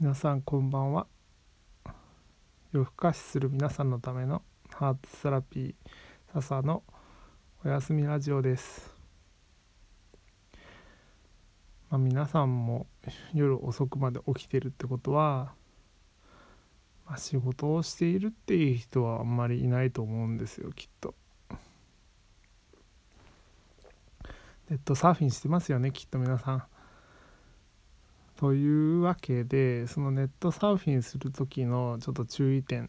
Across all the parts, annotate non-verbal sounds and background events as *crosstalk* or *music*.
皆さんこんばんは。夜更かしする皆さんのためのハートセラピー笹のおやすみラジオです、まあ、皆さんも夜遅くまで起きてるってことは、まあ、仕事をしているっていう人はあんまりいないと思うんですよきっと。ネットサーフィンしてますよねきっと皆さん。というわけでそのネットサーフィンする時のちょっと注意点、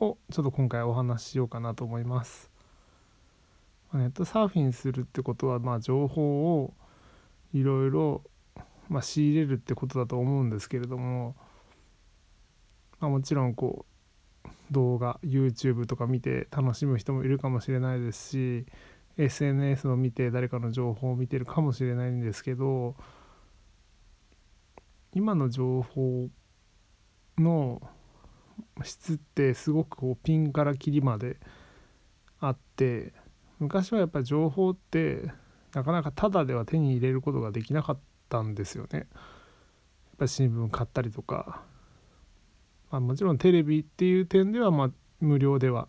をちょっと今回お話ししようかなと思います。ネットサーフィンするってことは、まあ、情報をいろいろ、ま、仕入れるってことだと思うんですけれども、まあ、もちろんこう動画 YouTube とか見て楽しむ人もいるかもしれないですし SNS を見て誰かの情報を見てるかもしれないんですけど今の情報の質ってすごくこうピンからキリまであって昔はやっぱり情報ってなかなかタダでは手に入れることができなかったんですよね。やっぱり新聞買ったりとか、まあ、もちろんテレビっていう点ではま無料では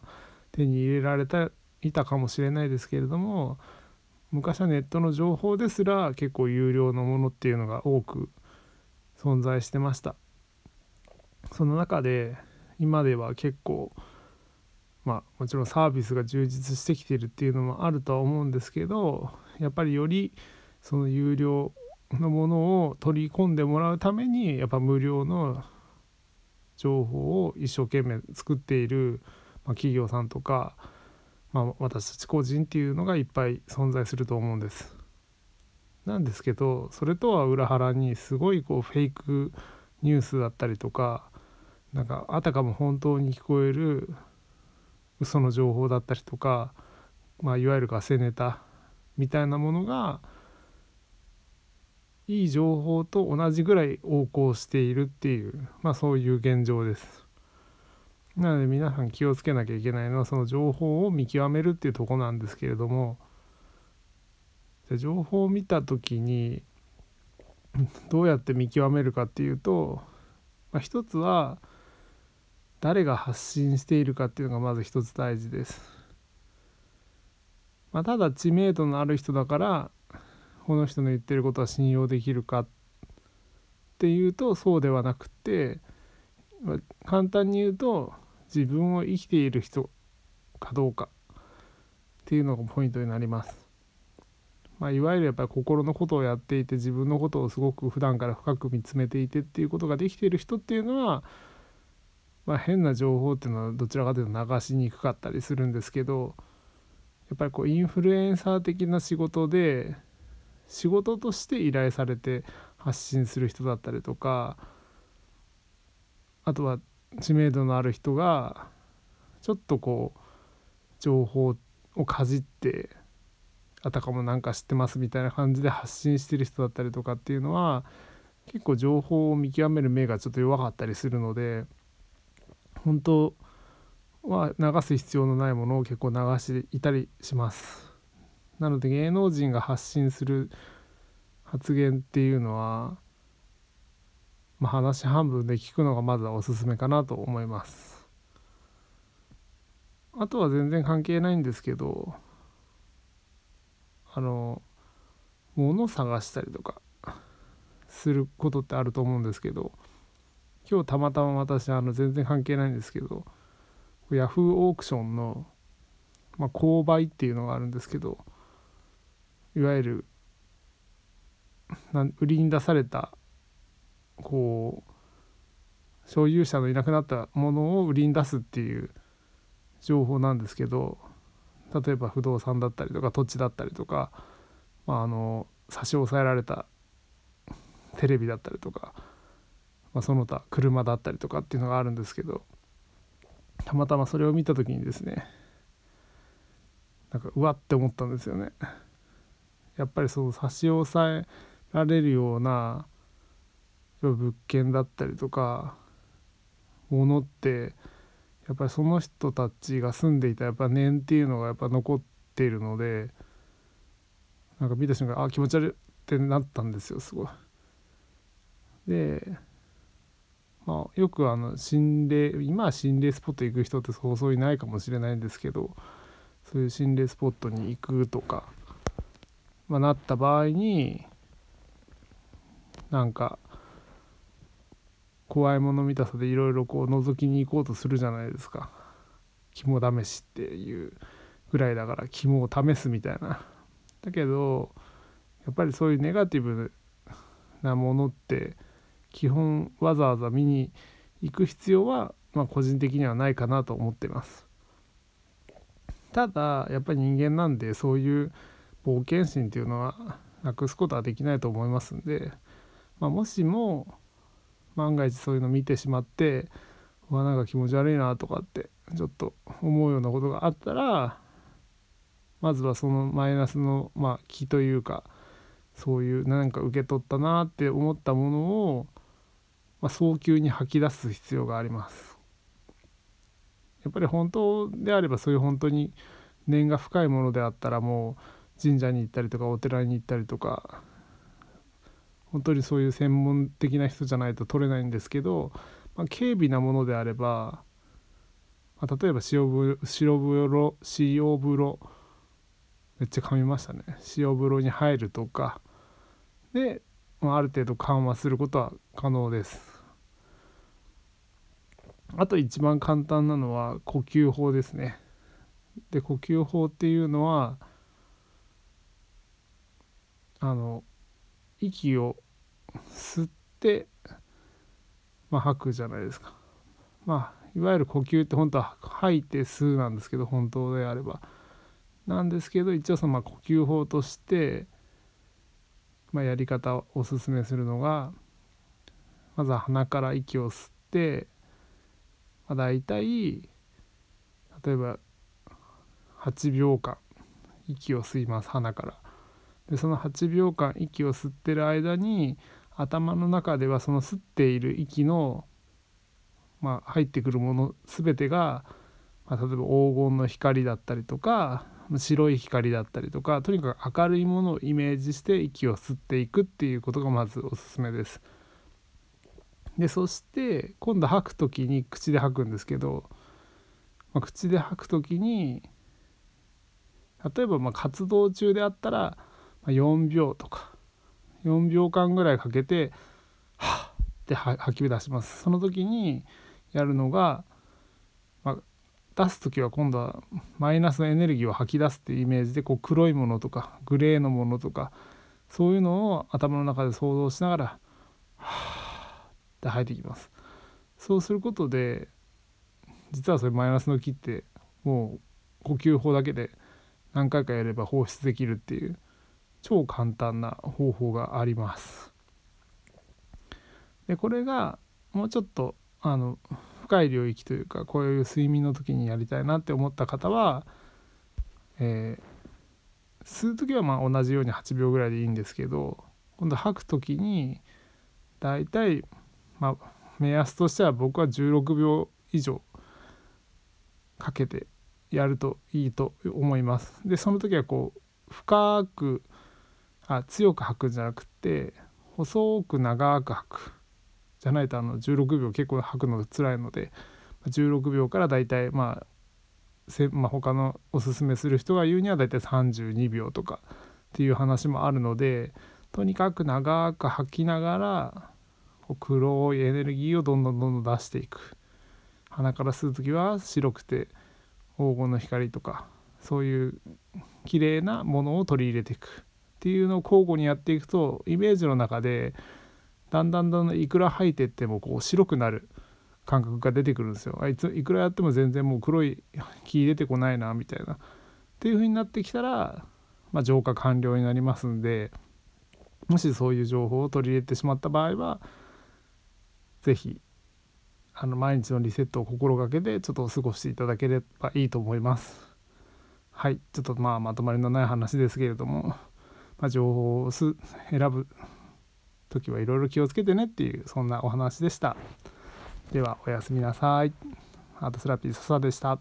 手に入れられたいたかもしれないですけれども昔はネットの情報ですら結構有料のものっていうのが多く存在してましたその中で今では結構まあもちろんサービスが充実してきてるっていうのもあるとは思うんですけどやっぱりよりその有料のものを取り込んでもらうためにやっぱ無料の情報を一生懸命作っている、まあ、企業さんとか、まあ、私たち個人っていうのがいっぱい存在すると思うんです。なんですけどそれとは裏腹にすごいこうフェイクニュースだったりとかなんかあたかも本当に聞こえる嘘の情報だったりとか、まあ、いわゆるガセネタみたいなものがいい情報と同じぐらい横行しているっていう、まあ、そういう現状です。なので皆さん気をつけなきゃいけないのはその情報を見極めるっていうとこなんですけれどもじゃ情報を見た時に *laughs* どうやって見極めるかっていうと、まあ、一つは誰が発信しているかっていうのがまず一つ大事です。まあ、ただ知名度のある人だからこの人の言ってることは信用できるかっていうとそうではなくて、まあ、簡単に言うと自分を生きている人かどうかっていうのがポイントになります。まあ、いわゆるやっぱり心のことをやっていて自分のことをすごく普段から深く見つめていてっていうことができている人っていうのは、まあ、変な情報っていうのはどちらかというと流しにくかったりするんですけどやっぱりこうインフルエンサー的な仕事で仕事として依頼されて発信する人だったりとかあとは知名度のある人がちょっとこう情報をかじってあたかもなんか知ってますみたいな感じで発信してる人だったりとかっていうのは結構情報を見極める目がちょっと弱かったりするので本当は流す必要のないものを結構流していたりします。なので芸能人が発信する発言っていうのは、まあ、話半分で聞くのがまずはおすすめかなと思います。あとは全然関係ないんですけどあの物探したりとかすることってあると思うんですけど今日たまたま私あの全然関係ないんですけどヤフーオークションの、まあ、購買っていうのがあるんですけどいわゆるな売りに出されたこう所有者のいなくなったものを売りに出すっていう情報なんですけど例えば不動産だったりとか土地だったりとか、まあ、あの差し押さえられたテレビだったりとか、まあ、その他車だったりとかっていうのがあるんですけどたまたまそれを見た時にですねなんかうわって思ったんですよね。やっぱりその差し押さえられるような物件だったりとかものってやっぱりその人たちが住んでいたやっぱ念っていうのがやっぱ残っているのでなんか見た瞬間あ気持ち悪いってなったんですよすごい。で、まあ、よくあの心霊今は心霊スポット行く人ってそうそういないかもしれないんですけどそういう心霊スポットに行くとか、まあ、なった場合になんか怖いもの見たさでいろいろこう覗きに行こうとするじゃないですか。肝試しっていうぐらいだから肝を試すみたいな。だけどやっぱりそういうネガティブなものって基本わざわざ見に行く必要は、まあ、個人的にはないかなと思ってます。ただやっぱり人間なんでそういう冒険心っていうのはなくすことはできないと思いますんで、まあ、もしも万が一そういうの見てしまってうわなんか気持ち悪いなとかってちょっと思うようなことがあったらまずはそのマイナスのまあ気というかそういう何か受け取ったなって思ったものを、まあ、早急に吐き出す必要があります。やっぱり本当であればそういう本当に念が深いものであったらもう神社に行ったりとかお寺に行ったりとか本当にそういう専門的な人じゃないと取れないんですけど、まあ、軽微なものであれば、まあ、例えば塩風呂塩風呂めっちゃ噛みましたね。塩風呂に入るとか。で、まあ、ある程度緩和することは可能です。あと一番簡単なのは呼吸法ですね。で呼吸法っていうのはあの息を吸って、まあ、吐くじゃないですかまあいわゆる呼吸って本当は吐いて吸うなんですけど本当であればなんですけど一応そのま呼吸法として、まあ、やり方をおすすめするのがまずは鼻から息を吸って、まあ、大体例えば8秒間息を吸います鼻から。でその8秒間息を吸ってる間に頭の中ではその吸っている息の、まあ、入ってくるもの全てが、まあ、例えば黄金の光だったりとか白い光だったりとかとにかく明るいものをイメージして息を吸っていくっていうことがまずおすすめです。でそして今度吐く時に口で吐くんですけど、まあ、口で吐く時に例えばま活動中であったら4秒とか4秒間ぐらいかけて「はっ」って吐き出します。その時にやるのがま出す時は今度はマイナスのエネルギーを吐き出すっていうイメージでこう黒いものとかグレーのものとかそういうのを頭の中で想像しながら「は」って吐いていきます。そうすることで実はそれマイナスの木ってもう呼吸法だけで何回かやれば放出できるっていう超簡単な方法があります。でこれがもうちょっとあの深い領域というかこういう睡眠の時にやりたいなって思った方は、えー、吸う時はまあ同じように8秒ぐらいでいいんですけど今度吐く時にだいたいまあ目安としては僕は16秒以上かけてやるといいと思います。でその時はこう深くあ強く吐くんじゃなくて細く長く吐く。じゃないとあの16秒結構吐くのが辛いので16秒からだいたいまあせ、まあ、他のおすすめする人が言うにはだいたい32秒とかっていう話もあるのでとにかく長く吐きながら黒いエネルギーをどんどんどんどん出していく。鼻から吸う時は白くて黄金の光とかそういう綺麗なものを取り入れていく。っていうのを交互にやっていくとイメージの中でだんだんだんだんいくら吐いてってもこう白くなる感覚が出てくるんですよ。あいついくらやっても全然もう黒い木出てこないなみたいな。っていう風になってきたら、まあ、浄化完了になりますんでもしそういう情報を取り入れてしまった場合は是非あの毎日のリセットを心がけてちょっと過ごしていただければいいと思います。はい。ちょっとまあまとまりのない話ですけれども、まあ、情報を選ぶ時はいろいろ気をつけてねっていうそんなお話でした。ではおやすみなさい。アートセラピー笹でした。